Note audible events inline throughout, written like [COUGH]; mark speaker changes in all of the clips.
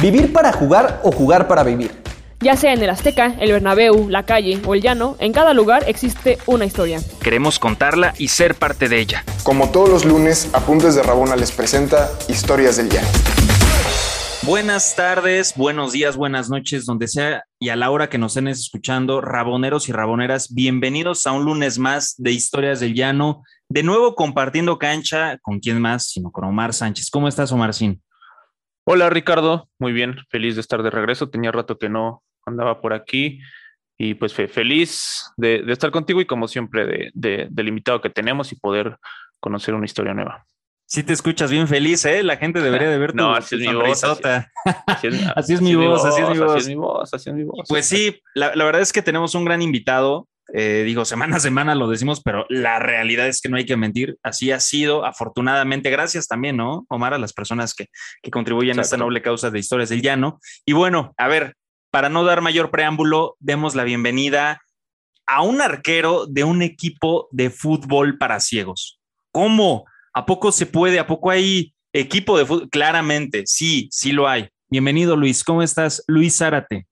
Speaker 1: ¿Vivir para jugar o jugar para vivir?
Speaker 2: Ya sea en el Azteca, el Bernabéu, la calle o el llano, en cada lugar existe una historia.
Speaker 3: Queremos contarla y ser parte de ella.
Speaker 4: Como todos los lunes, Apuntes de Rabona les presenta Historias del Llano.
Speaker 3: Buenas tardes, buenos días, buenas noches, donde sea y a la hora que nos estén escuchando, raboneros y raboneras, bienvenidos a un lunes más de Historias del Llano. De nuevo compartiendo cancha, ¿con quién más? Sino con Omar Sánchez. ¿Cómo estás, Omarcín?
Speaker 5: Hola, Ricardo. Muy bien, feliz de estar de regreso. Tenía rato que no andaba por aquí y pues feliz de, estar contigo y como siempre de, del invitado que tenemos y poder conocer una historia nueva.
Speaker 3: Sí te escuchas bien feliz, ¿eh? La gente debería de ver
Speaker 5: no, así es mi voz.
Speaker 3: Así, es, mi voz, así es mi voz.
Speaker 5: Así es mi voz, así es mi voz.
Speaker 3: Pues sí, la, la verdad es que tenemos un gran invitado. Eh, digo, semana a semana lo decimos, pero la realidad es que no hay que mentir. Así ha sido, afortunadamente. Gracias también, ¿no, Omar, a las personas que, que contribuyen a esta noble causa de historias del llano. Y bueno, a ver, para no dar mayor preámbulo, demos la bienvenida a un arquero de un equipo de fútbol para ciegos. ¿Cómo? ¿A poco se puede? ¿A poco hay equipo de fútbol? Claramente, sí, sí lo hay. Bienvenido, Luis. ¿Cómo estás? Luis Zárate.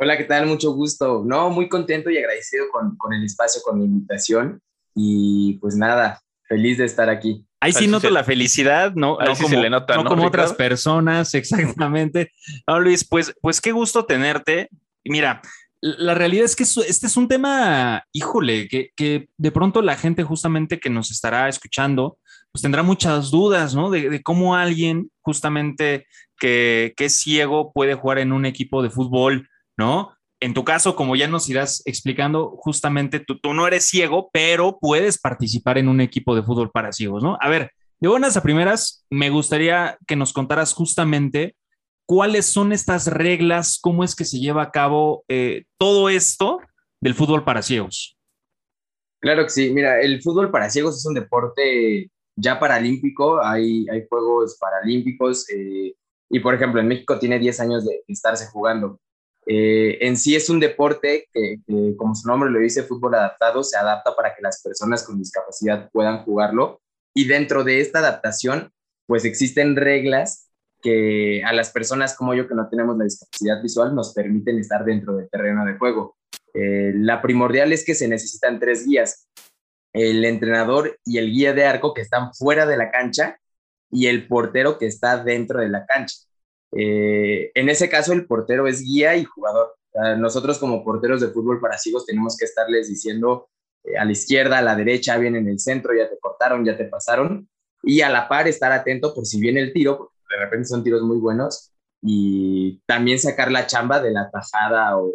Speaker 6: Hola, ¿qué tal? Mucho gusto. No, muy contento y agradecido con, con el espacio, con la invitación. Y pues nada, feliz de estar aquí.
Speaker 3: Ahí sí noto la felicidad, ¿no? no como, le nota, no, como otras personas, [LAUGHS] exactamente. No, Luis, pues, pues qué gusto tenerte. Mira, la realidad es que este es un tema, híjole, que, que, de pronto la gente justamente que nos estará escuchando, pues tendrá muchas dudas, ¿no? De, de cómo alguien justamente que, que, es ciego puede jugar en un equipo de fútbol, ¿no? En tu caso, como ya nos irás explicando, justamente tú, tú no eres ciego, pero puedes participar en un equipo de fútbol para ciegos, ¿no? A ver, de buenas a primeras, me gustaría que nos contaras justamente cuáles son estas reglas, cómo es que se lleva a cabo eh, todo esto del fútbol para ciegos.
Speaker 6: Claro que sí, mira, el fútbol para ciegos es un deporte ya paralímpico, hay, hay Juegos Paralímpicos eh, y por ejemplo en México tiene 10 años de estarse jugando. Eh, en sí es un deporte que, como su nombre lo dice, fútbol adaptado, se adapta para que las personas con discapacidad puedan jugarlo y dentro de esta adaptación pues existen reglas que a las personas como yo que no tenemos la discapacidad visual nos permiten estar dentro del terreno de juego. Eh, la primordial es que se necesitan tres guías, el entrenador y el guía de arco que están fuera de la cancha y el portero que está dentro de la cancha. Eh, en ese caso el portero es guía y jugador. nosotros como porteros de fútbol para ciegos tenemos que estarles diciendo eh, a la izquierda, a la derecha, viene en el centro, ya te cortaron, ya te pasaron, y a la par estar atento por si viene el tiro, de repente son tiros muy buenos y también sacar la chamba de la tajada o,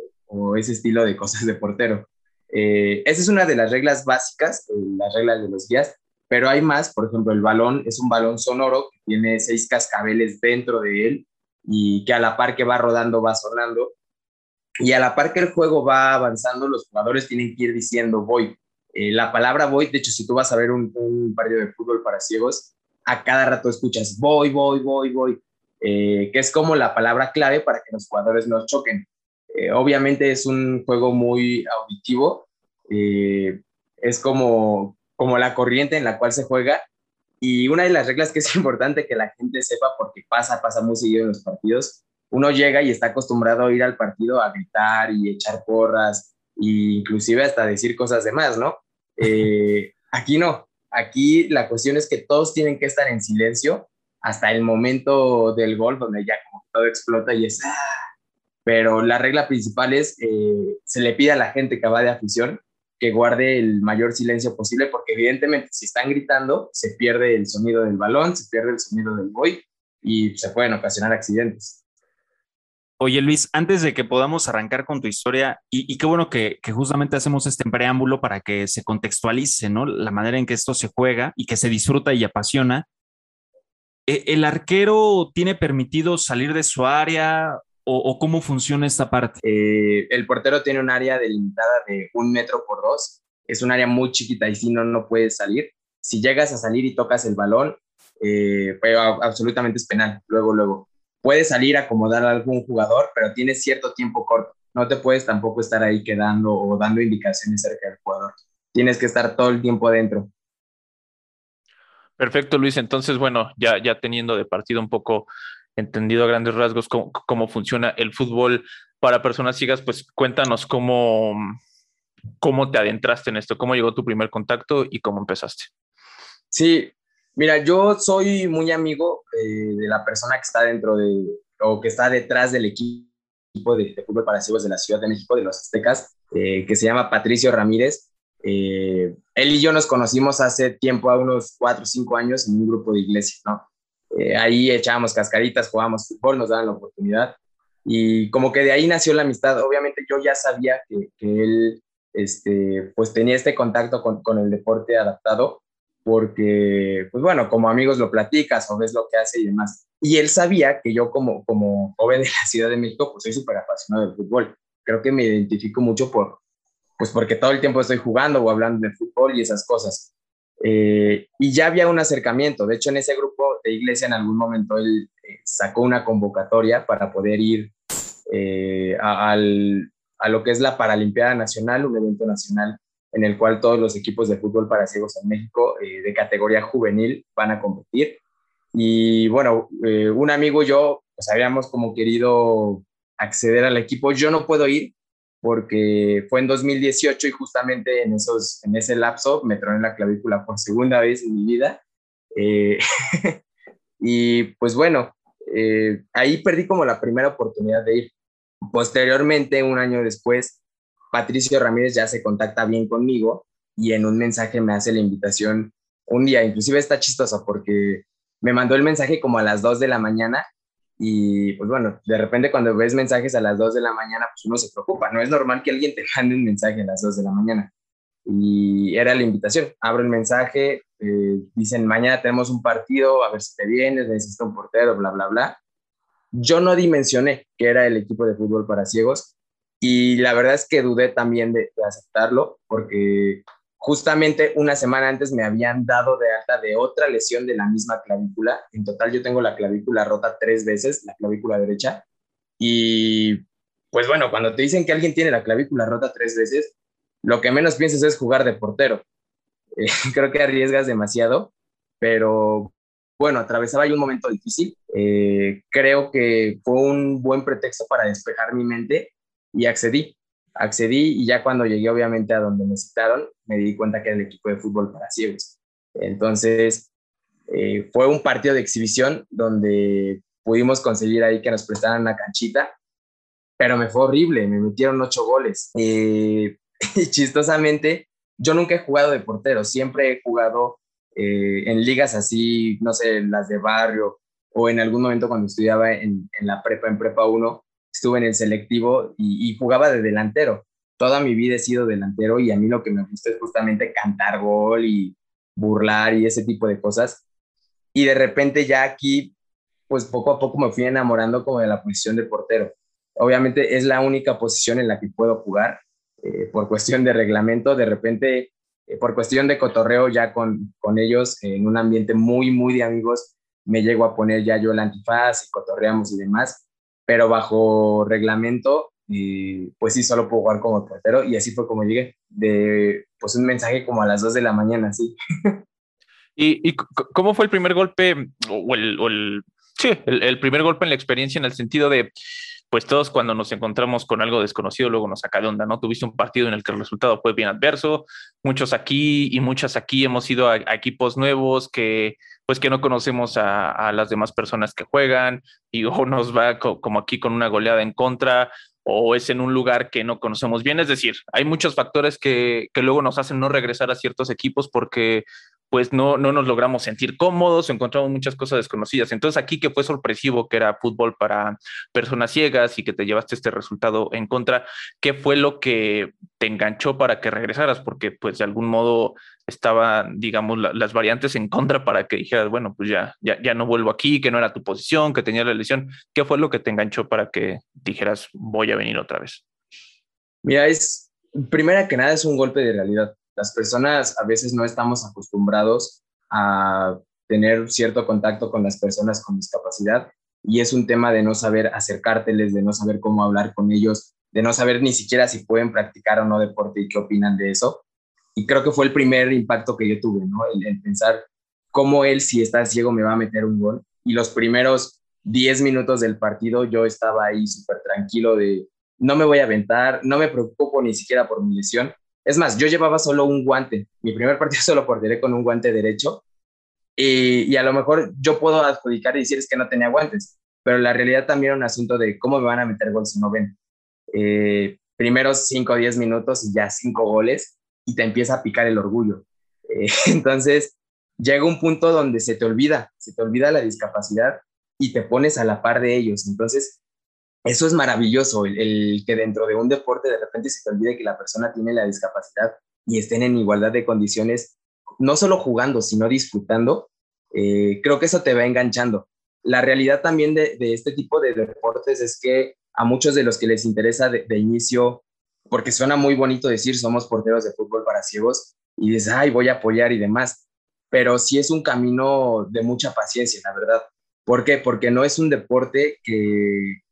Speaker 6: ese estilo de cosas de portero. Eh, esa es una de las reglas básicas, eh, las reglas de los guías, pero hay más, por ejemplo, el balón es un balón sonoro que tiene seis cascabeles dentro de él y que a la par que va rodando va sonando. Y a la par que el juego va avanzando, los jugadores tienen que ir diciendo voy. Eh, la palabra voy, de hecho, si tú vas a ver un, un partido de fútbol para ciegos, a cada rato escuchas voy, voy, voy, voy, eh, que es como la palabra clave para que los jugadores no choquen. Eh, obviamente es un juego muy auditivo, eh, es como, como la corriente en la cual se juega y una de las reglas que es [LAUGHS] importante que la gente sepa porque pasa, pasa muy seguido en los partidos, uno llega y está acostumbrado a ir al partido a gritar y echar porras e inclusive hasta decir cosas de más, ¿no? [LAUGHS] aquí no, Aquí la cuestión es que todos tienen que estar en silencio hasta el momento del gol, donde ya como todo explota y es... ¡ah! Pero la regla principal es, eh, se le pide a la gente que va de afición que guarde el mayor silencio posible, porque evidentemente si están gritando, se pierde el sonido del balón, se pierde el sonido del boy y se pueden ocasionar accidentes.
Speaker 3: Oye Luis, antes de que podamos arrancar con tu historia, y, qué bueno que, justamente hacemos este preámbulo para que se contextualice, ¿no? La manera en que esto se juega y que se disfruta y apasiona. ¿E, ¿El arquero tiene permitido salir de su área o, cómo funciona esta parte?
Speaker 6: Eh, el portero tiene un área delimitada de un metro por dos. Es un área muy chiquita y si no, no puedes salir. Si llegas a salir y tocas el balón, eh, pues, absolutamente es penal. Luego, luego puedes salir a acomodar a algún jugador, pero tienes cierto tiempo corto. No te puedes tampoco estar ahí quedando o dando indicaciones cerca del jugador. Tienes que estar todo el tiempo adentro.
Speaker 5: Perfecto, Luis. Entonces, bueno, ya, ya teniendo de partido un poco entendido a grandes rasgos cómo, funciona el fútbol para personas ciegas, pues cuéntanos cómo, cómo te adentraste en esto, cómo llegó tu primer contacto y cómo empezaste.
Speaker 6: Sí, mira, yo soy muy amigo eh, de la persona que está dentro de, o que está detrás del equipo de, fútbol para ciegos de la Ciudad de México, de los Aztecas, eh, que se llama Patricio Ramírez. Eh, él y yo nos conocimos hace tiempo, a unos cuatro o cinco años, en un grupo de iglesia, ¿no? Eh, ahí echábamos cascaritas, jugábamos fútbol, nos daban la oportunidad. Y como que de ahí nació la amistad. Obviamente yo ya sabía que, él este, pues tenía este contacto con, con, el deporte adaptado, porque, pues bueno, como amigos lo platicas o ves lo que hace y demás. Y él sabía que yo como, como joven de la Ciudad de México, pues soy súper apasionado del fútbol. Creo que me identifico mucho por, pues porque todo el tiempo estoy jugando o hablando de fútbol y esas cosas. Eh, y ya había un acercamiento. De hecho, en ese grupo de iglesia en algún momento él eh, sacó una convocatoria para poder ir eh, a, al, a, lo que es la Paralimpiada Nacional, un evento nacional en el cual todos los equipos de fútbol para ciegos en México de categoría juvenil van a competir. Y bueno, un amigo y yo pues habíamos como querido acceder al equipo. Yo no puedo ir porque fue en 2018 y justamente en, esos, en ese lapso me troné la clavícula por segunda vez en mi vida. Eh, [LAUGHS] y pues bueno, eh, ahí perdí como la primera oportunidad de ir. Posteriormente, un año después, Patricio Ramírez ya se contacta bien conmigo y en un mensaje me hace la invitación un día, inclusive está chistoso porque me mandó el mensaje como a las 2 de la mañana y pues bueno, de repente cuando ves mensajes a las 2 de la mañana, pues uno se preocupa. No es normal que alguien te [LAUGHS] mande un mensaje a las 2 de la mañana. Y era la invitación. Abro el mensaje, eh, dicen, mañana tenemos un partido, a ver si te vienes, necesito un portero, bla, bla, bla. Yo no dimensioné que era el equipo de fútbol para ciegos y la verdad es que dudé también de, de aceptarlo porque justamente una semana antes me habían dado de alta de otra lesión de la misma clavícula. En total yo tengo la clavícula rota tres veces, la clavícula derecha. Y pues bueno, cuando te dicen que alguien tiene la clavícula rota tres veces, lo que menos piensas es jugar de portero. [LAUGHS] Eh, creo que arriesgas demasiado, pero bueno, atravesaba yo un momento difícil. Eh, creo que fue un buen pretexto para despejar mi mente y accedí accedí y ya cuando llegué obviamente a donde me citaron, me di cuenta que era el equipo de fútbol para ciegos. Entonces, eh, fue un partido de exhibición donde pudimos conseguir ahí que nos prestaran una canchita, pero me fue horrible, me metieron ocho goles. Eh, [LAUGHS] y chistosamente, yo nunca he jugado de portero, siempre he jugado eh, en ligas así, no sé, las de barrio, o en algún momento cuando estudiaba en, en la prepa, en prepa 1, estuve en el selectivo y, jugaba de delantero. Toda mi vida he sido delantero y a mí lo que me gusta es justamente cantar gol y burlar y ese tipo de cosas. Y de repente ya aquí, pues poco a poco me fui enamorando como de la posición de portero. Obviamente es la única posición en la que puedo jugar eh, por cuestión de reglamento. De repente, eh, por cuestión de cotorreo ya con, con ellos en un ambiente muy, muy de amigos, me llego a poner ya yo el antifaz y cotorreamos y demás pero bajo reglamento, y pues sí, solo puedo jugar como portero y así fue como llegué, de pues un mensaje como a las 2 de la mañana, sí.
Speaker 5: ¿Y, cómo fue el primer golpe, o el, o el sí, el, primer golpe en la experiencia en el sentido de, pues todos cuando nos encontramos con algo desconocido, luego nos saca de onda, ¿no? Tuviste un partido en el que el resultado fue bien adverso, muchos aquí y muchas aquí hemos ido a, a equipos nuevos que pues que no conocemos a, las demás personas que juegan y [LAUGHS] o nos va como aquí con una goleada en contra o es en un lugar que no conocemos bien. Es decir, hay muchos factores que, que luego nos hacen no regresar a ciertos equipos porque pues no, no nos logramos sentir cómodos, encontramos muchas cosas desconocidas. Entonces aquí que fue sorpresivo que era fútbol para personas ciegas y que te llevaste este resultado en contra, ¿qué fue lo que te enganchó para que regresaras? Porque pues de algún modo estaban, digamos, las variantes en contra para que dijeras, bueno, pues ya, ya, ya no vuelvo aquí, que no era tu posición, que tenía la lesión. ¿Qué fue lo que te enganchó para que dijeras, voy a venir otra vez?
Speaker 6: Mira, es, primera que nada, es un golpe de realidad las personas a veces no estamos acostumbrados a tener cierto contacto con las personas con discapacidad y es un tema de no saber acercárteles, de no saber cómo hablar con ellos, de no saber ni siquiera si pueden practicar o no deporte y qué opinan de eso. Y creo que fue el primer impacto que yo tuve, ¿no? El, pensar cómo él, si está ciego, me va a meter un gol. Y los primeros 10 minutos del partido yo estaba ahí súper tranquilo de no me voy a aventar, no me preocupo ni siquiera por mi lesión. Es más, yo llevaba solo un guante. Mi primer partido [LAUGHS] solo porteré con un guante derecho. Y, a lo mejor yo puedo adjudicar y decir es que no tenía guantes, pero la realidad también era un asunto de cómo me van a meter gol si no ven. Eh, primeros 5 o 10 minutos y ya 5 goles y te empieza a picar el orgullo. Eh, [LAUGHS] entonces, llega un punto donde se te olvida, se te olvida la discapacidad y te pones a la par de ellos. Entonces, eso es maravilloso, el, que dentro de un deporte de repente se te olvide que la persona tiene la discapacidad y estén en igualdad de condiciones, no solo jugando, sino disfrutando. Eh, creo que eso te va enganchando. La realidad también de, este tipo de deportes es que a muchos de los que les interesa de, de inicio, porque suena muy bonito decir somos porteros de fútbol para ciegos y dices, ay, voy a apoyar y demás, pero sí es un camino de mucha paciencia, la verdad. ¿Por qué? Porque no es un deporte que,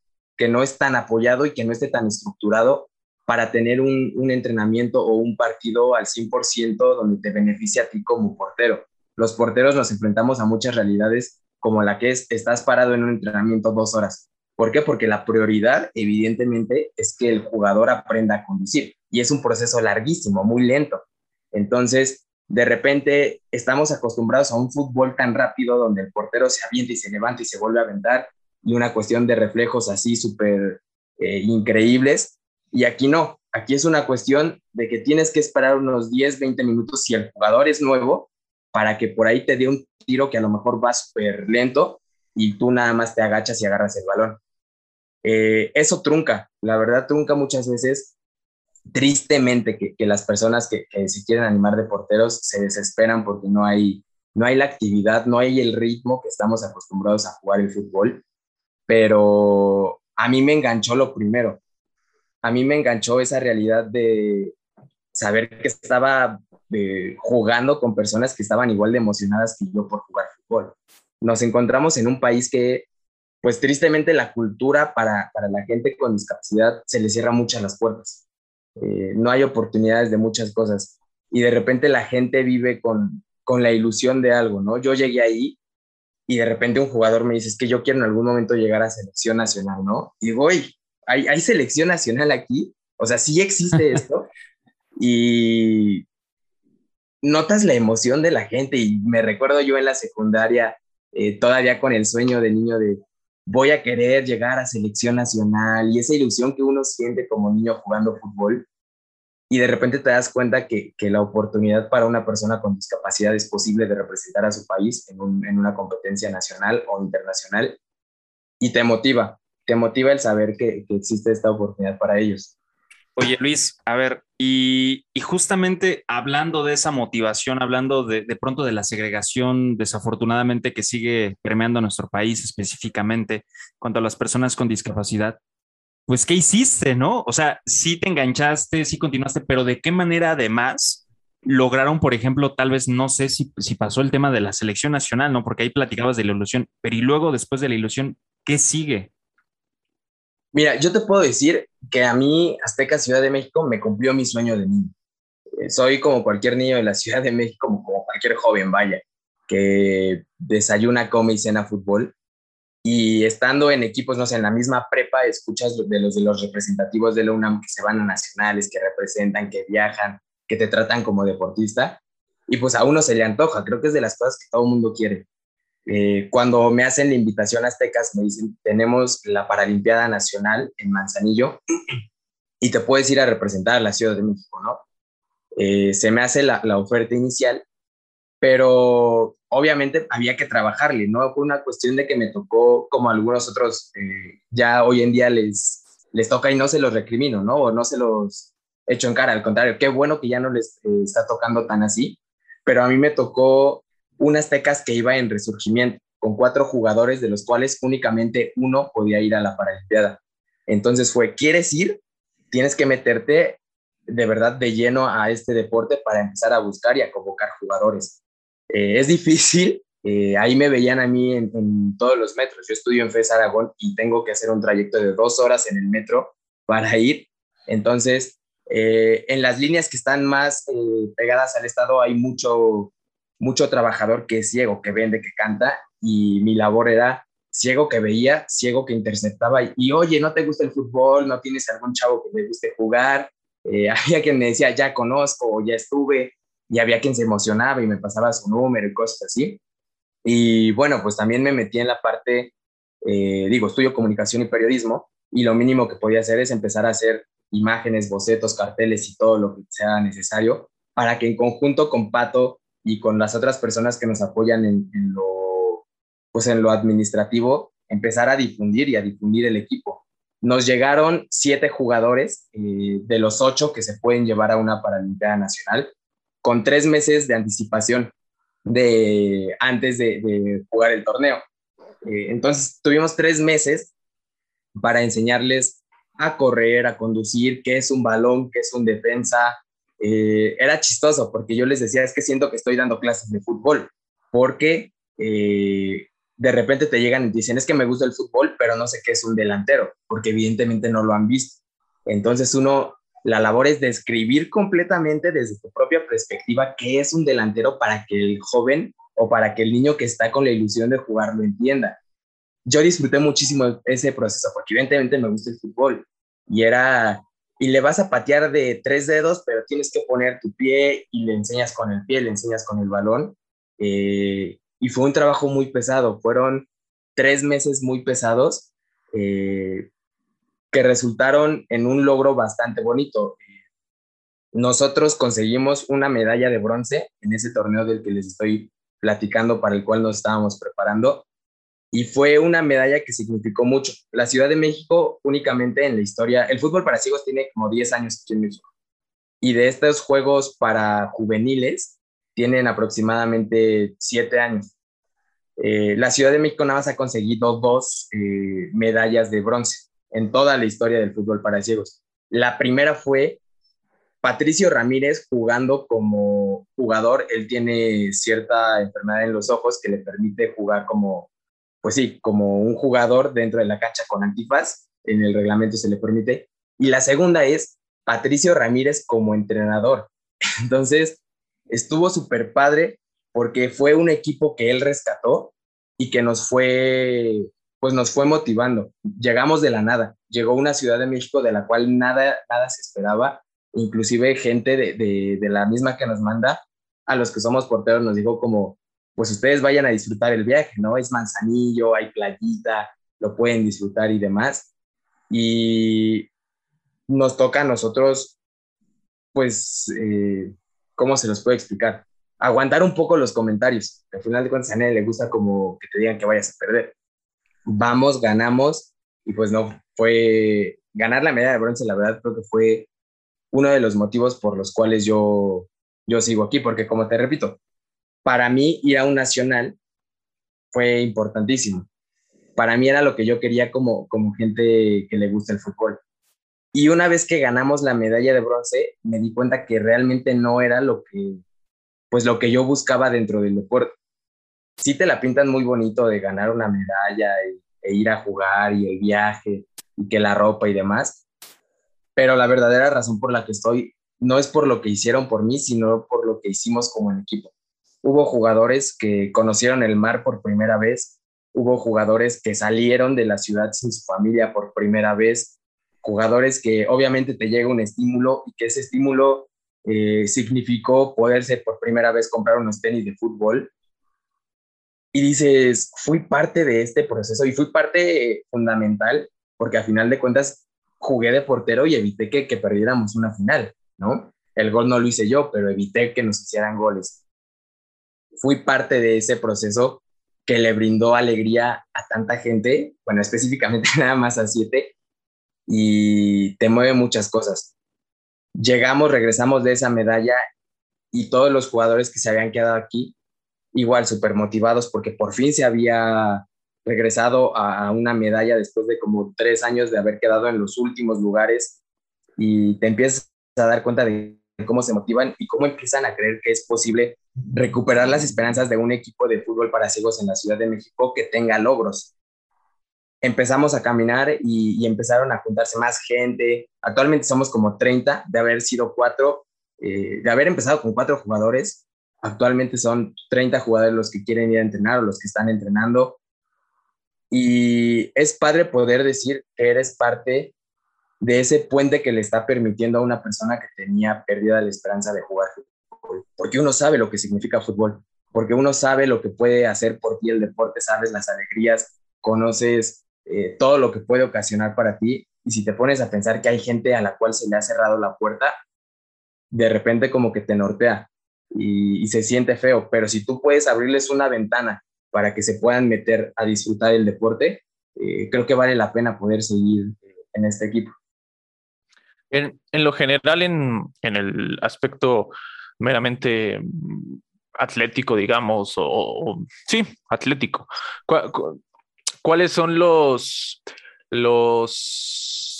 Speaker 6: que no es tan apoyado y que no esté tan estructurado para tener un, entrenamiento o un partido al 100% donde te beneficie a ti como portero. Los porteros nos enfrentamos a muchas realidades como la que es, estás parado en un entrenamiento dos horas. ¿Por qué? Porque la prioridad, evidentemente, es que el jugador aprenda a conducir. Y es un proceso larguísimo, muy lento. Entonces, de repente estamos acostumbrados a un fútbol tan rápido donde el portero se avienta y se levanta y se vuelve a aventar y una cuestión de reflejos así súper eh, increíbles. Y aquí no, aquí es una cuestión de que tienes que esperar unos 10, 20 minutos si el jugador es nuevo para que por ahí te dé un tiro que a lo mejor va súper lento y tú nada más te agachas y agarras el balón. Eh, eso trunca, la verdad trunca muchas veces tristemente que, las personas que, se quieren animar de porteros se desesperan porque no hay, no hay la actividad, no hay el ritmo que estamos acostumbrados a jugar el fútbol, pero a mí me enganchó lo primero, a mí me enganchó esa realidad de saber que estaba eh, jugando con personas que estaban igual de emocionadas que yo por jugar fútbol. Nos encontramos en un país que, pues tristemente, la cultura para, para la gente con discapacidad se le cierra muchas las puertas eh, no hay oportunidades de muchas cosas y de repente la gente vive con, con la ilusión de algo, ¿no? Yo llegué ahí y de repente un jugador me dice, es que yo quiero en algún momento llegar a selección nacional, ¿no? Y digo, ¿hay, ¿hay selección nacional aquí? O sea, sí existe [LAUGHS] esto. y notas la emoción de la gente y me recuerdo yo en la secundaria, eh, todavía con el sueño de niño de, voy a querer llegar a selección nacional y esa ilusión que uno siente como niño jugando fútbol y de repente te das cuenta que, que la oportunidad para una persona con discapacidad es posible de representar a su país en, en una competencia nacional o internacional y te motiva, te motiva el saber que, que existe esta oportunidad para ellos.
Speaker 3: Oye, Luis, a ver, y, justamente hablando de esa motivación, hablando de, de, pronto de la segregación, desafortunadamente, que sigue permeando nuestro país específicamente, cuanto a las personas con discapacidad, pues, ¿qué hiciste, no? O sea, sí te enganchaste, sí continuaste, pero ¿de qué manera además lograron, por ejemplo, tal vez, no sé si, si pasó el tema de la selección nacional, ¿no? Porque ahí platicabas de la ilusión, pero y luego, después de la ilusión, ¿qué sigue?
Speaker 6: Mira, yo te puedo decir que a mí Azteca Ciudad de México me cumplió mi sueño de niño. Eh, soy como cualquier niño de la Ciudad de México, como, cualquier joven, vaya, que desayuna, come y cena fútbol. Y estando en equipos, no sé, en la misma prepa, escuchas de los de los representativos de la UNAM que se van a nacionales, que representan, que viajan, que te tratan como deportista. Y pues a uno se le antoja, creo que es de las cosas que todo el mundo quiere. Eh, cuando me hacen la invitación a Aztecas, me dicen, tenemos la Paralimpiada Nacional en Manzanillo y te puedes ir a representar a la Ciudad de México, ¿no? Eh, se me hace la, oferta inicial, pero obviamente había que trabajarle, ¿no? Fue una cuestión de que me tocó, como algunos otros, eh, ya hoy en día les, les toca y no se los recrimino, ¿no? O no se los echo en cara, al contrario, qué bueno que ya no les está tocando tan así, pero a mí me tocó unas tecas que iba en resurgimiento, con cuatro jugadores, de los cuales únicamente uno podía ir a la Paralimpiada. Entonces fue, ¿quieres ir? Tienes que meterte de verdad de lleno a este deporte para empezar a buscar y a convocar jugadores. Eh, es difícil, eh, ahí me veían a mí en, todos los metros. Yo estudio en FES Aragón y tengo que hacer un trayecto de dos horas en el metro para ir. Entonces, eh, en las líneas que están más pegadas al estado hay mucho mucho trabajador que es ciego, que vende, que canta, y mi labor era ciego que veía, ciego que interceptaba y, oye, ¿no te gusta el fútbol? ¿No tienes algún chavo que le guste jugar? Eh, [LAUGHS] había quien me decía, ya conozco ya estuve, y había quien se emocionaba y me pasaba su número y cosas así. Y bueno, pues también me metí en la parte, eh, digo, estudio comunicación y periodismo, y lo mínimo que podía hacer es empezar a hacer imágenes, bocetos, carteles y todo lo que sea necesario para que en conjunto con Pato y con las otras personas que nos apoyan en, lo, pues en lo administrativo, empezar a difundir y a difundir el equipo. Nos llegaron siete jugadores eh, de los ocho que se pueden llevar a una Paralimpiada Nacional con tres meses de anticipación de, antes de, jugar el torneo. Eh, entonces tuvimos tres meses para enseñarles a correr, a conducir, qué es un balón, qué es un defensa. Eh, era chistoso porque yo les decía, es que siento que estoy dando clases de fútbol, porque eh, de repente te llegan y dicen, es que me gusta el fútbol, pero no sé qué es un delantero, porque evidentemente no lo han visto. Entonces uno, la labor es describir completamente desde tu propia perspectiva qué es un delantero para que el joven o para que el niño que está con la ilusión de jugar lo entienda yo disfruté muchísimo ese proceso porque evidentemente me gusta el fútbol y era, y le vas a patear de tres dedos, pero tienes que poner tu pie y le enseñas con el pie, le enseñas con el balón. Eh, y fue un trabajo muy pesado, fueron tres meses muy pesados eh, que resultaron en un logro bastante bonito. Nosotros conseguimos una medalla de bronce en ese torneo del que les estoy platicando para el cual nos estábamos preparando y fue una medalla que significó mucho. La Ciudad de México únicamente en la historia, el fútbol para ciegos tiene como 10 años. Y de estos juegos para juveniles tienen aproximadamente 7 años. Eh, la Ciudad de México nada más ha conseguido dos eh, medallas de bronce en toda la historia del fútbol para ciegos. La primera fue Patricio Ramírez jugando como jugador. Él tiene cierta enfermedad en los ojos que le permite jugar como pues sí, como un jugador dentro de la cancha con antifaz, en el reglamento se le permite. Y la segunda es Patricio Ramírez como entrenador. [LAUGHS] Entonces, estuvo súper padre porque fue un equipo que él rescató y que nos fue, pues nos fue motivando. Llegamos de la nada, llegó una Ciudad de México de la cual nada, nada se esperaba, inclusive gente de, de, de la misma que nos manda, a los que somos porteros nos dijo como, pues ustedes vayan a disfrutar el viaje, ¿no? Es manzanillo, hay playita, lo pueden disfrutar y demás. Y nos toca a nosotros, pues, eh, ¿cómo se los puede explicar? Aguantar un poco los comentarios. Al final de cuentas, a nadie le gusta como que te digan que vayas a perder. Vamos, ganamos, y pues no, fue ganar la medalla de bronce, la verdad creo que fue uno de los motivos por los cuales yo, yo sigo aquí, porque como te repito, para mí ir a un nacional fue importantísimo. Para mí era lo que yo quería como, como gente que le gusta el fútbol. Y una vez que ganamos la medalla de bronce, me di cuenta que realmente no era lo que, pues lo que yo buscaba dentro del deporte. Sí te la pintan muy bonito de ganar una medalla e ir a jugar y el viaje y que la ropa y demás, pero la verdadera razón por la que estoy no es por lo que hicieron por mí, sino por lo que hicimos como equipo. Hubo jugadores que conocieron el mar por primera vez, hubo jugadores que salieron de la ciudad sin su familia por primera vez, jugadores que obviamente te llega un estímulo y que ese estímulo eh, significó poderse por primera vez comprar unos tenis de fútbol. Y dices, fui parte de este proceso y fui parte fundamental porque a final de cuentas jugué de portero y evité que, que perdiéramos una final, ¿no? El gol no lo hice yo, pero evité que nos hicieran goles fui parte de ese proceso que le brindó alegría a tanta gente, bueno, específicamente [LAUGHS] nada más a siete, y te mueve muchas cosas. Llegamos, regresamos de esa medalla y todos los jugadores que se habían quedado aquí, igual súper motivados porque por fin se había regresado a una medalla después de como tres años de haber quedado en los últimos lugares y te empiezas a dar cuenta de cómo se motivan y cómo empiezan a creer que es posible recuperar las esperanzas de un equipo de fútbol para ciegos en la Ciudad de México que tenga logros. Empezamos a caminar y, empezaron a juntarse más gente. Actualmente somos como 30, de haber sido cuatro, eh, de haber empezado con cuatro jugadores. Actualmente son 30 jugadores los que quieren ir a entrenar o los que están entrenando. Y es padre poder decir que eres parte de ese puente que le está permitiendo a una persona que tenía perdida la esperanza de jugar fútbol. Porque uno sabe lo que significa fútbol, porque uno sabe lo que puede hacer por ti el deporte, sabes las alegrías, conoces eh, todo lo que puede ocasionar para ti. Y si te pones a pensar que hay gente a la cual se le ha cerrado la puerta, de repente como que te nortea y, se siente feo. Pero si tú puedes abrirles una ventana para que se puedan meter a disfrutar el deporte, eh, creo que vale la pena poder seguir eh, en este equipo.
Speaker 5: En, lo general, en, el aspecto meramente atlético, digamos, o, sí, atlético, ¿cuáles son los, los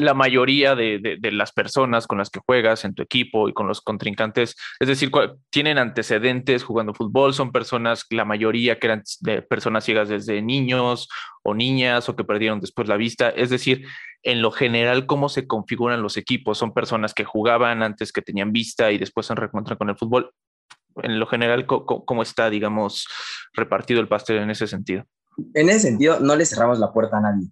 Speaker 5: la mayoría de, las personas con las que juegas en tu equipo y con los contrincantes, es decir, tienen antecedentes jugando fútbol, son personas, la mayoría que eran de personas ciegas desde niños o niñas o que perdieron después la vista, es decir, en lo general, cómo se configuran los equipos, son personas que jugaban antes que tenían vista y después se reencuentran con el fútbol. En lo general, ¿cómo, está, digamos, repartido el pastel en ese sentido?
Speaker 6: En ese sentido, no le cerramos la puerta a nadie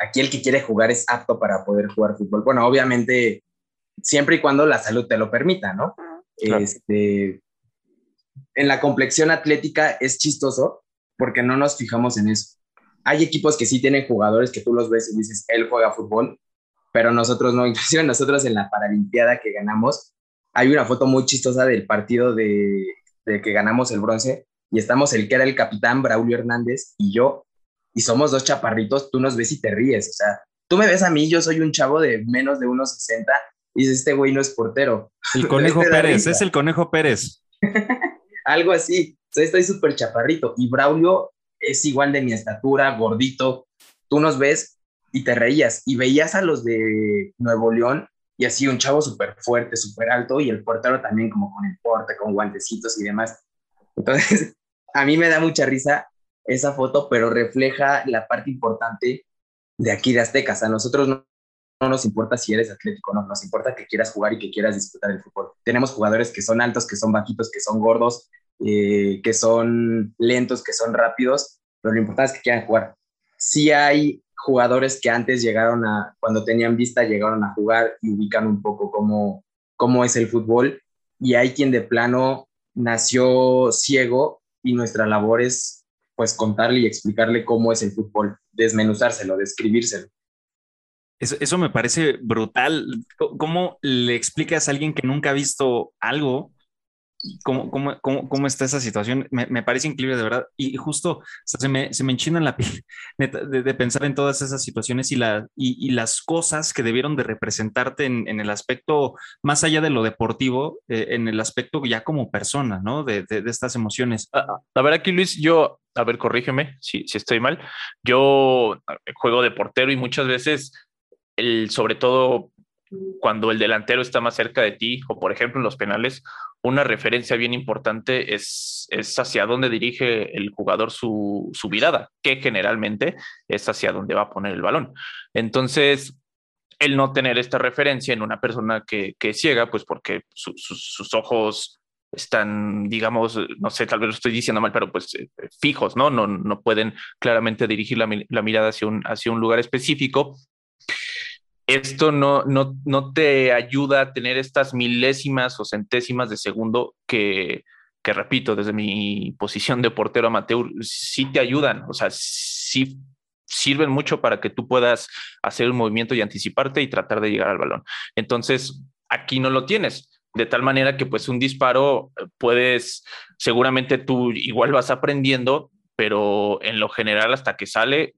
Speaker 6: aquí el que quiere jugar es apto para poder jugar fútbol. Bueno, obviamente, siempre y cuando la salud te lo permita, ¿no? Este, en la complexión atlética es chistoso porque no nos fijamos en eso. Hay equipos que sí tienen jugadores que tú los ves y dices, él juega fútbol, pero nosotros no. [LAUGHS] Inclusive nosotros en la Paralimpiada que ganamos, hay una foto muy chistosa del partido de, de que ganamos el bronce y estamos el que era el capitán, Braulio Hernández, y yo, y somos dos chaparritos, tú nos ves y te ríes. O sea, tú me ves a mí, yo soy un chavo de menos de unos 60 y este güey no es portero.
Speaker 3: El [LAUGHS] Conejo Pérez, es el Conejo Pérez. [LAUGHS]
Speaker 6: Algo así. O sea, estoy súper chaparrito. Y Braulio es igual de mi estatura, gordito. Tú nos ves y te reías. Y veías a los de Nuevo León y así un chavo súper fuerte, súper alto y el portero también como con el porte, con guantecitos y demás. Entonces, [LAUGHS] a mí me da mucha risa esa foto, pero refleja la parte importante de aquí de Aztecas. A nosotros no, nos importa si eres atlético, no, nos importa que quieras jugar y que quieras disfrutar del fútbol. Tenemos jugadores que son altos, que son bajitos, que son gordos, eh, que son lentos, que son rápidos, pero lo importante es que quieran jugar. Sí hay jugadores que antes llegaron a, cuando tenían vista, llegaron a jugar y ubican un poco cómo, cómo es el fútbol, y hay quien de plano nació ciego y nuestra labor es pues contarle y explicarle cómo es el fútbol, desmenuzárselo, describírselo.
Speaker 3: Eso, eso me parece brutal. ¿Cómo le explicas a alguien que nunca ha visto algo cómo, cómo, cómo, cómo está esa situación. Me, me, parece increíble, de verdad. Y justo se, me, se me enchina la [LAUGHS] piel de, de, pensar en todas esas situaciones y, la, y, y las cosas que debieron de representarte en, en, el aspecto, más allá de lo deportivo, eh, en el aspecto ya como persona, ¿no? De, de estas emociones.
Speaker 5: A, a, ver, aquí Luis, yo, a ver, corrígeme si, si estoy mal. Yo juego de portero y muchas veces, sobre todo cuando el delantero está más cerca de ti, o por ejemplo en los penales, una referencia bien importante es, es hacia dónde dirige el jugador su, su, mirada, que generalmente es hacia dónde va a poner el balón. Entonces, el no tener esta referencia en una persona que, que ciega, pues porque sus ojos están, digamos, no sé, tal vez lo estoy diciendo mal, pero pues eh, fijos, ¿no? ¿no? No pueden claramente dirigir la, la mirada hacia un, hacia un lugar específico esto no, no, no te ayuda a tener estas milésimas o centésimas de segundo que, que, repito, desde mi posición de portero amateur, sí te ayudan, o sea, sí sirven mucho para que tú puedas hacer un movimiento y anticiparte y tratar de llegar al balón. Entonces, aquí no lo tienes. De tal manera que pues un disparo eh, puedes, seguramente tú igual vas aprendiendo, pero en lo general hasta que sale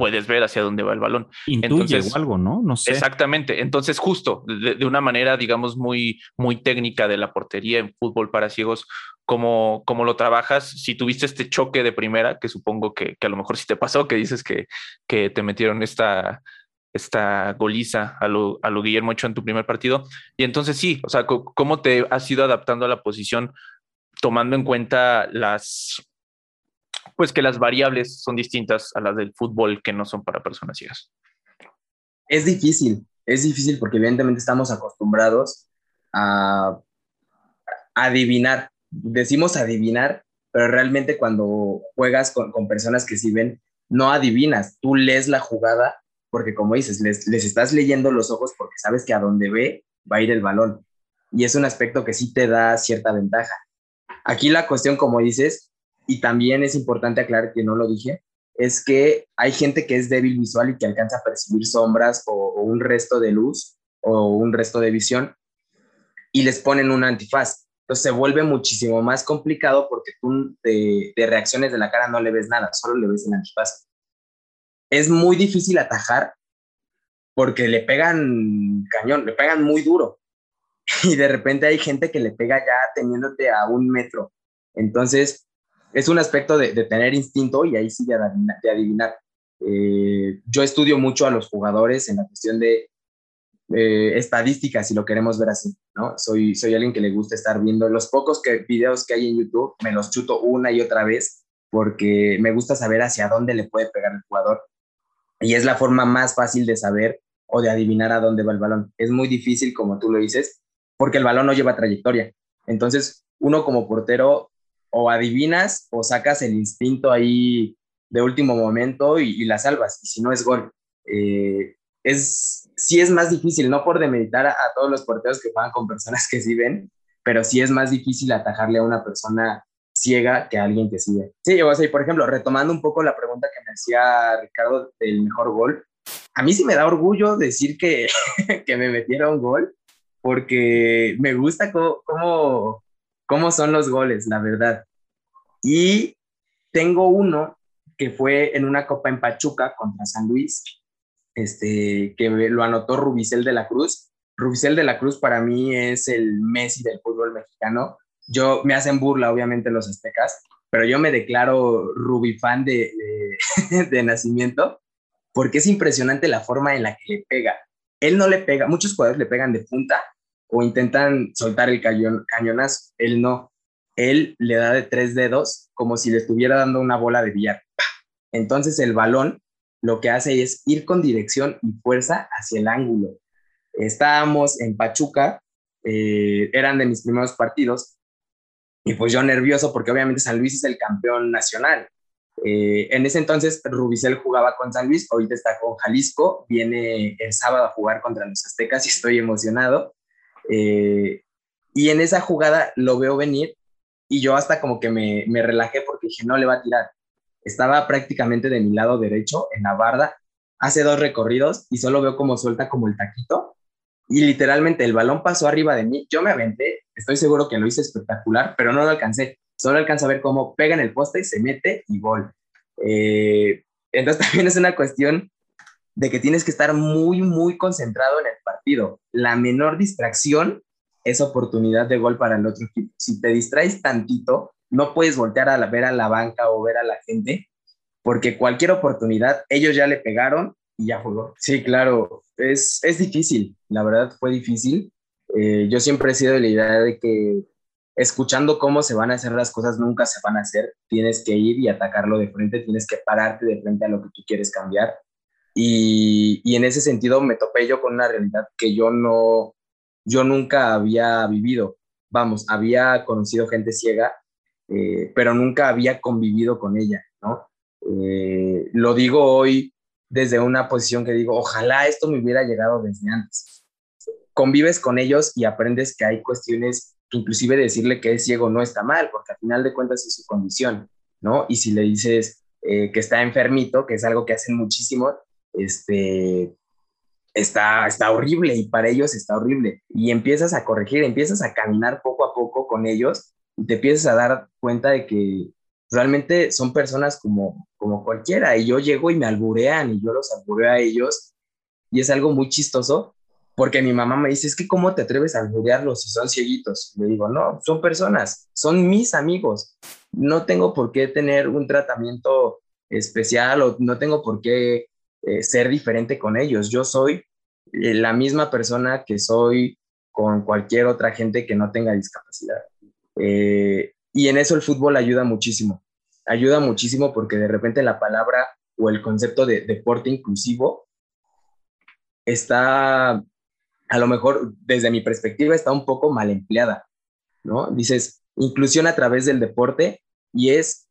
Speaker 5: puedes ver hacia dónde va el balón.
Speaker 3: Intuye Entonces, algo, ¿no? No sé.
Speaker 5: Exactamente. Entonces, justo de, una manera, digamos, muy, muy técnica de la portería en fútbol para ciegos, cómo, cómo lo trabajas. Si tuviste este choque de primera, que supongo que, que a lo mejor sí te pasó, que dices que, que te metieron esta, esta goliza a lo, a lo Guillermo Ochoa en tu primer partido. Y entonces sí, o sea, cómo te has ido adaptando a la posición tomando en cuenta las, pues que las variables son distintas a las del fútbol que no son para personas ciegas.
Speaker 6: Es difícil, es difícil porque evidentemente estamos acostumbrados a adivinar. Decimos adivinar pero realmente cuando juegas con, con personas que sí ven, no adivinas, tú lees la jugada porque como dices, les, les, estás leyendo los ojos porque sabes que a donde ve va a ir el balón. Y es un aspecto que sí te da cierta ventaja. Aquí la cuestión, como dices, y también es importante aclarar que no lo dije, es que hay gente que es débil visual y que alcanza a percibir sombras o, un resto de luz o un resto de visión y les ponen un antifaz. Entonces se vuelve muchísimo más complicado porque tú de, de, reacciones de la cara no le ves nada, solo le ves el antifaz. Es muy difícil atajar porque le pegan cañón, le pegan muy duro. [LAUGHS] Y de repente hay gente que le pega ya teniéndote a un metro. Entonces es un aspecto de, tener instinto y ahí sí de adivinar. De adivinar. Eh, yo estudio mucho a los jugadores en la cuestión de eh, estadísticas, si lo queremos ver así, ¿no? Soy, soy alguien que le gusta estar viendo los pocos videos que hay en YouTube, me los chuto una y otra vez porque me gusta saber hacia dónde le puede pegar el jugador. Y es la forma más fácil de saber o de adivinar a dónde va el balón. Es muy difícil, como tú lo dices, porque el balón no lleva trayectoria. Entonces, uno como portero o adivinas o sacas el instinto ahí de último momento y, y la salvas, y si no es gol. Eh, es, sí es más difícil, no por demeditar a, todos los porteros que juegan con personas que sí ven, pero sí es más difícil atajarle a una persona ciega que a alguien que sí ve. Sí, o sea, por ejemplo, retomando un poco la pregunta que hacía Ricardo del mejor gol, a mí sí me da orgullo decir que, [LAUGHS] que me metieron gol, porque me gusta cómo, cómo, cómo son los goles, la verdad. Y tengo uno que fue en una copa en Pachuca contra San Luis, este, que lo anotó Rubicel de la Cruz. Rubicel de la Cruz para mí es el Messi del fútbol mexicano. Yo me hacen burla, obviamente, los aztecas, pero yo me declaro Rubifan de, [LAUGHS] de, nacimiento porque es impresionante la forma en la que le pega. Él no le pega, muchos jugadores le pegan de punta o intentan soltar el cañón, cañonazo. Él no. Él le da de tres dedos como si le estuviera dando una bola de billar. Entonces el balón lo que hace es ir con dirección y fuerza hacia el ángulo. Estábamos en Pachuca, eh, eran de mis primeros partidos, y pues yo nervioso porque obviamente San Luis es el campeón nacional. Eh, en ese entonces Rubicel jugaba con San Luis, ahorita está con Jalisco, viene el sábado a jugar contra los aztecas [LAUGHS] y estoy emocionado. Eh, y en esa jugada lo veo venir y yo hasta como que me, me relajé porque dije, no le va a tirar estaba prácticamente de mi lado derecho en la barda, hace dos recorridos y solo veo como suelta como el taquito y literalmente el balón pasó arriba de mí, yo me aventé, estoy seguro que lo hice espectacular, pero no lo alcancé, solo alcanzo a ver cómo pega en el poste y se mete y gol. Eh, entonces [LAUGHS] también es una cuestión de que tienes que estar muy, muy concentrado en el partido. La menor distracción es oportunidad de gol para el otro equipo. Si te distraes tantito, no puedes voltear a ver a la banca o ver a la gente, porque cualquier oportunidad, ellos ya le pegaron y ya jugó. Sí, claro, es, es difícil, la verdad fue difícil. Eh, yo siempre he sido de la idea de que escuchando cómo se van a hacer las cosas nunca se van a hacer, tienes que ir y atacarlo de frente, tienes que pararte de frente a lo que tú quieres cambiar. Y, y en ese sentido me topé yo con una realidad que yo no, yo nunca había vivido. Vamos, había conocido gente ciega eh, pero nunca había convivido con ella, ¿no? Eh, lo digo hoy desde una posición que digo, ojalá esto me hubiera llegado desde antes. Convives con ellos y aprendes que hay cuestiones que inclusive decirle que es ciego no está mal, porque al final de cuentas es su condición, ¿no? Y si le dices eh, que está enfermito, que es algo que hacen muchísimo, este, está, está horrible y para ellos está horrible. Y empiezas a corregir, empiezas a caminar poco a poco con ellos y te empiezas a dar cuenta de que realmente son personas como, como cualquiera y yo llego y me alburean y yo los albureo a ellos y es algo muy chistoso porque mi mamá me dice, es que cómo te atreves a alburearlos si son cieguitos. Le digo, no, son personas, son mis amigos. No tengo por qué tener un tratamiento especial o no tengo por qué eh, ser diferente con ellos. Yo soy eh, la misma persona que soy con cualquier otra gente que no tenga discapacidad. Eh, y en eso el fútbol ayuda muchísimo. Ayuda muchísimo porque de repente la palabra o el concepto de deporte inclusivo está, a lo mejor desde mi perspectiva, está un poco mal empleada, ¿no? Dices, inclusión a través del deporte y es,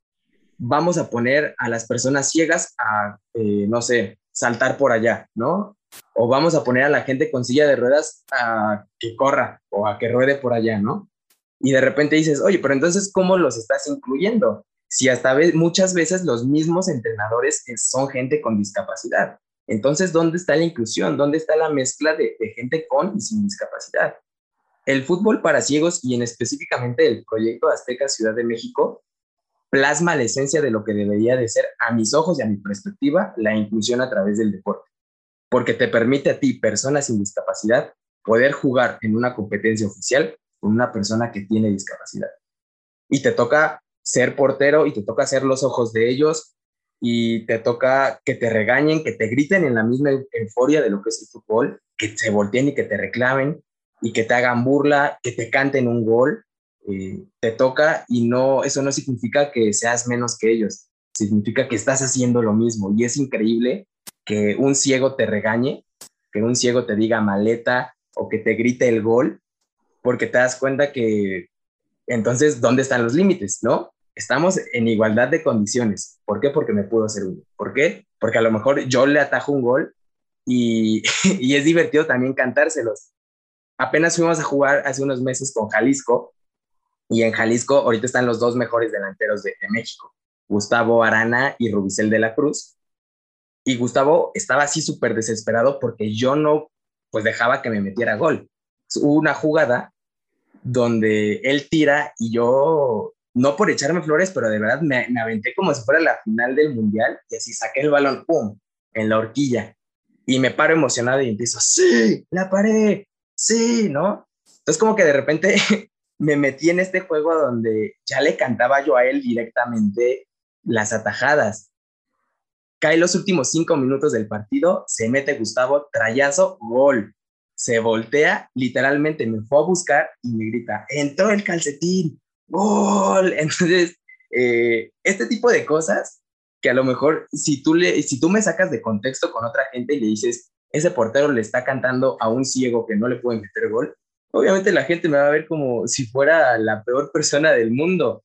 Speaker 6: vamos a poner a las personas ciegas a, eh, no sé, saltar por allá, ¿no? O vamos a poner a la gente con silla de ruedas a que corra o a que ruede por allá, ¿no? Y de repente dices, oye, pero entonces, ¿cómo los estás incluyendo? Si hasta muchas veces los mismos entrenadores son gente con discapacidad. Entonces, ¿dónde está la inclusión? ¿Dónde está la mezcla de, gente con y sin discapacidad? El fútbol para ciegos y en específicamente el proyecto Azteca Ciudad de México plasma la esencia de lo que debería de ser, a mis ojos y a mi perspectiva, la inclusión a través del deporte. Porque te permite a ti, persona sin discapacidad, poder jugar en una competencia oficial con una persona que tiene discapacidad. Y te toca ser portero y te toca ser los ojos de ellos y te toca que te regañen, que te griten en la misma euforia de lo que es el fútbol, que se volteen y que te reclamen y que te hagan burla, que te canten un gol, eh, te toca y no, eso no significa que seas menos que ellos, significa que estás haciendo lo mismo y es increíble que un ciego te regañe, que un ciego te diga maleta o que te grite el gol, porque te das cuenta que entonces, ¿dónde están los límites? ¿No? Estamos en igualdad de condiciones. ¿Por qué? Porque me puedo hacer uno. ¿Por qué? Porque a lo mejor yo le atajo un gol y, [LAUGHS] y es divertido también cantárselos. Apenas fuimos a jugar hace unos meses con Jalisco y en Jalisco ahorita están los dos mejores delanteros de, México, Gustavo Arana y Rubicel de la Cruz. Y Gustavo estaba así súper desesperado porque yo no, pues dejaba que me metiera gol. Hubo una jugada donde él tira y yo no por echarme flores, pero de verdad me, aventé como si fuera la final del mundial y así saqué el balón, ¡pum!, en la horquilla. Y me paro emocionado y empiezo, sí, la paré, sí, ¿no? Entonces como que de repente [LAUGHS] me metí en este juego donde ya le cantaba yo a él directamente las atajadas. Cae los últimos cinco minutos del partido, se mete Gustavo, trayazo, gol. Se voltea, literalmente me fue a buscar y me grita, entró el calcetín, gol. [LAUGHS] Entonces, eh, este tipo de cosas que a lo mejor si tú, le, si tú me sacas de contexto con otra gente y le dices, ese portero le está cantando a un ciego que no le puede meter gol, obviamente la gente me va a ver como si fuera la peor persona del mundo.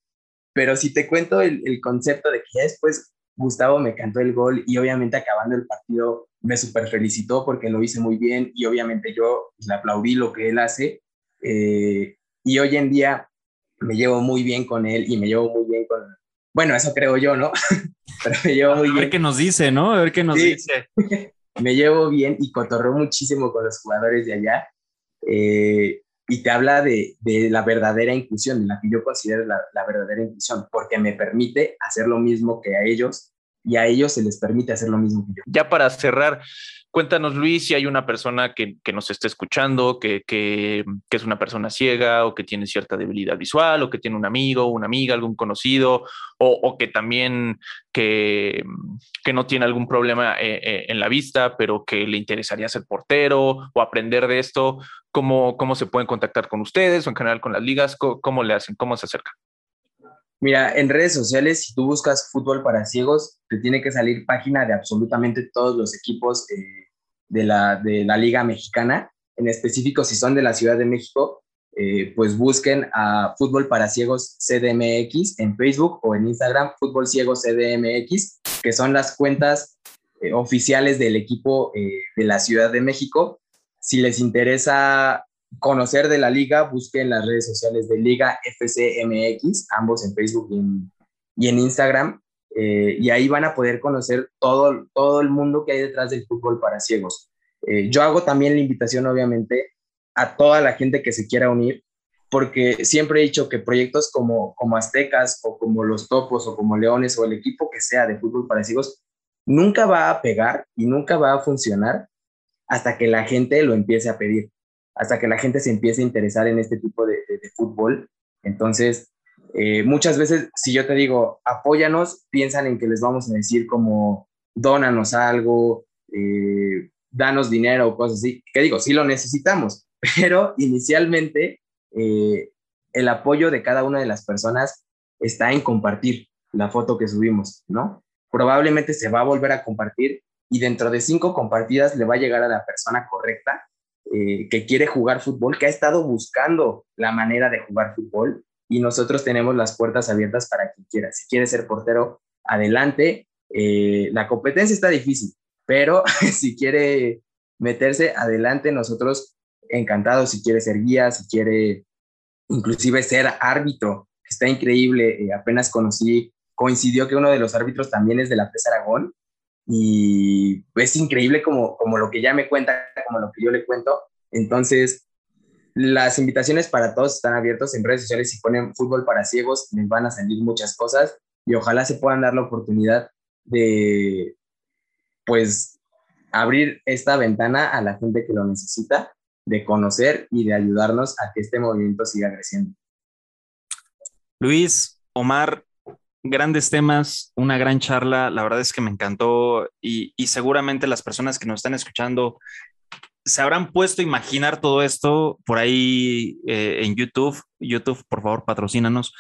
Speaker 6: Pero si te cuento el, el concepto de que ya después Gustavo me cantó el gol y obviamente acabando el partido me super felicitó porque lo hice muy bien y obviamente yo le aplaudí lo que él hace. Eh, y hoy en día me llevo muy bien con él y me llevo muy bien con... Bueno, eso creo yo, ¿no? [LAUGHS]
Speaker 3: Pero me llevo muy bien. A ver qué nos dice, ¿no? A ver qué nos dice. [LAUGHS]
Speaker 6: me llevo bien y cotorreo muchísimo con los jugadores de allá. Eh, y te habla de, de, la verdadera inclusión, de la que yo considero la, la, verdadera inclusión, porque me permite hacer lo mismo que a ellos y a ellos se les permite hacer lo mismo.
Speaker 5: Ya para cerrar, Cuéntanos, Luis, si hay una persona que, nos esté escuchando, que, es una persona ciega o que tiene cierta debilidad visual o que tiene un amigo, una amiga, algún conocido o, que también que, no tiene algún problema eh, eh, en la vista, pero que le interesaría ser portero o aprender de esto. ¿Cómo, cómo se pueden contactar con ustedes o en general con las ligas? ¿Cómo, le hacen? ¿Cómo se acercan?
Speaker 6: Mira, en redes sociales, si tú buscas fútbol para ciegos, te tiene que salir página de absolutamente todos los equipos eh, de la, de la Liga Mexicana, en específico si son de la Ciudad de México, eh, pues busquen a Fútbol para Ciegos CDMX en Facebook o en Instagram, Fútbol Ciegos CDMX, que son las cuentas eh, oficiales del equipo de la Ciudad de México. Si les interesa conocer de la liga, busquen las redes sociales de Liga FCMX, ambos en Facebook y en, y en Instagram. Eh, y ahí van a poder conocer todo, todo el mundo que hay detrás del fútbol para ciegos. Eh, yo hago también la invitación, obviamente, a toda la gente que se quiera unir, porque siempre he dicho que proyectos como, como Aztecas o como los Topos o como Leones o el equipo que sea de fútbol para ciegos, nunca va a pegar y nunca va a funcionar hasta que la gente lo empiece a pedir, hasta que la gente se empiece a interesar en este tipo de, fútbol. Entonces, eh, muchas veces, si yo te digo, apóyanos, piensan en que les vamos a decir como, dónanos algo, eh, danos dinero o cosas así. Que digo, sí lo necesitamos, [LAUGHS] pero inicialmente eh, el apoyo de cada una de las personas está en compartir la foto que subimos, ¿no? Probablemente se va a volver a compartir y dentro de cinco compartidas le va a llegar a la persona correcta que quiere jugar fútbol, que ha estado buscando la manera de jugar fútbol y nosotros tenemos las puertas abiertas para quien quiera. Si quiere ser portero, adelante. Eh, la competencia está difícil, pero [LAUGHS] si quiere meterse adelante, nosotros encantados, si quiere ser guía, si quiere inclusive ser árbitro, está increíble. Eh, apenas conocí, coincidió que uno de los árbitros también es de la PES Aragón y es increíble como, como lo que ya me cuenta, como lo que yo le cuento. Entonces, las invitaciones para todos están abiertas en redes sociales. Si ponen fútbol para ciegos, les van a salir muchas cosas y ojalá se puedan dar la oportunidad de, pues, abrir esta ventana a la gente que lo necesita, de conocer y de ayudarnos a que este movimiento siga creciendo.
Speaker 3: Luis, Omar, grandes temas, una gran charla, la verdad es que me encantó y, seguramente las personas que nos están escuchando se habrán puesto a imaginar todo esto por ahí eh, en YouTube. YouTube, por favor, patrocínanos.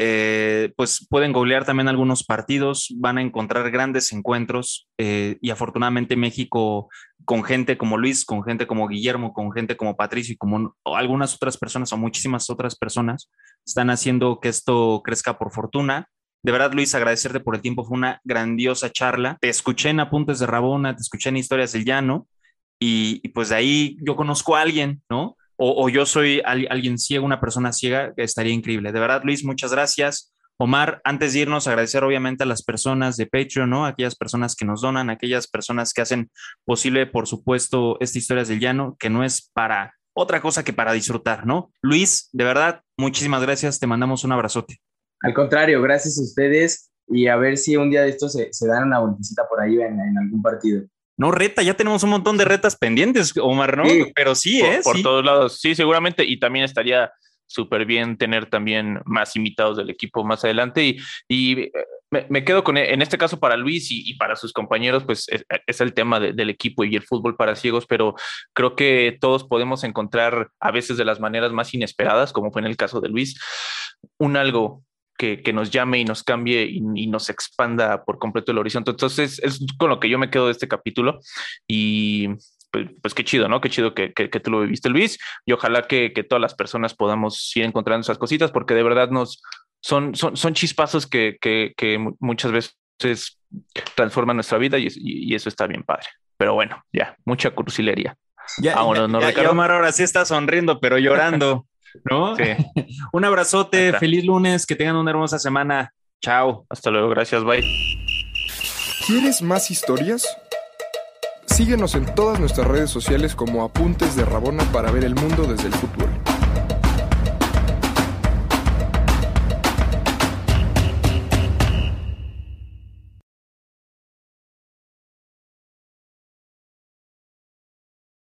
Speaker 3: Eh, pues pueden googlear también algunos partidos, van a encontrar grandes encuentros eh, y afortunadamente México con gente como Luis, con gente como Guillermo, con gente como Patricio y como algunas otras personas o muchísimas otras personas están haciendo que esto crezca por fortuna. De verdad, Luis, agradecerte por el tiempo. Fue una grandiosa charla. Te escuché en Apuntes de Rabona, te escuché en Historias del Llano y, pues de ahí yo conozco a alguien, ¿no? o, yo soy alguien ciego, una persona ciega, estaría increíble. De verdad, Luis, muchas gracias. Omar, antes de irnos, agradecer obviamente a las personas de Patreon, ¿no? Aquellas personas que nos donan, aquellas personas que hacen posible, por supuesto, esta historia del llano, que no es para otra cosa que para disfrutar, ¿no? Luis, de verdad, muchísimas gracias, te mandamos un abrazote.
Speaker 6: Al contrario, gracias a ustedes y a ver si un día de estos se, dan una vueltecita por ahí en algún partido.
Speaker 3: No reta, ya tenemos un montón de retas pendientes, Omar, ¿no? Pero sí,
Speaker 5: por,
Speaker 3: ¿eh?
Speaker 5: Por todos lados, sí, seguramente. Y también estaría súper bien tener también más invitados del equipo más adelante. Y, y eh, me, quedo con, en este caso para Luis y, para sus compañeros, pues es, el tema del equipo y el fútbol para ciegos, pero creo que todos podemos encontrar a veces de las maneras más inesperadas, como fue en el caso de Luis, un algo que, nos llame y nos cambie y, nos expanda por completo el horizonte. Entonces, es con lo que yo me quedo de este capítulo y pues, pues qué chido, ¿no? Qué chido que, que, tú lo viviste, Luis, y ojalá que, que, todas las personas podamos ir encontrando esas cositas porque de verdad nos son, son, son chispazos que, muchas veces transforman nuestra vida y, y, eso está bien padre. Pero bueno, ya, mucha cursilería.
Speaker 3: Ya, ¿no, ahora sí está sonriendo, pero llorando. ¿No? Sí. [LAUGHS] Un abrazote, feliz lunes, que tengan una hermosa semana. Chao.
Speaker 5: Hasta luego, gracias, bye.
Speaker 4: ¿Quieres más historias? Síguenos en todas nuestras redes sociales como Apuntes de Rabona para ver el mundo desde el fútbol.